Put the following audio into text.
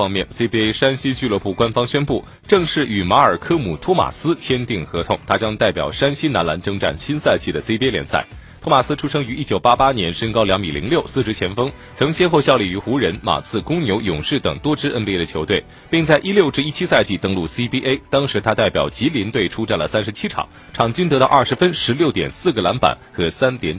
方面 cba 山西俱乐部官方宣布正式与马尔科姆托马斯签订合同。他将代表山西男篮征战新赛季的 cba 联赛。托马斯出生于一九八八年身高两米零六四职前锋曾先后效力于湖人马刺公牛勇士等多支 nba 的球队并在一六至一七赛季登陆 cba 当时他代表吉林队出战了三十七场场均得到二十分十六点四个篮板和三点九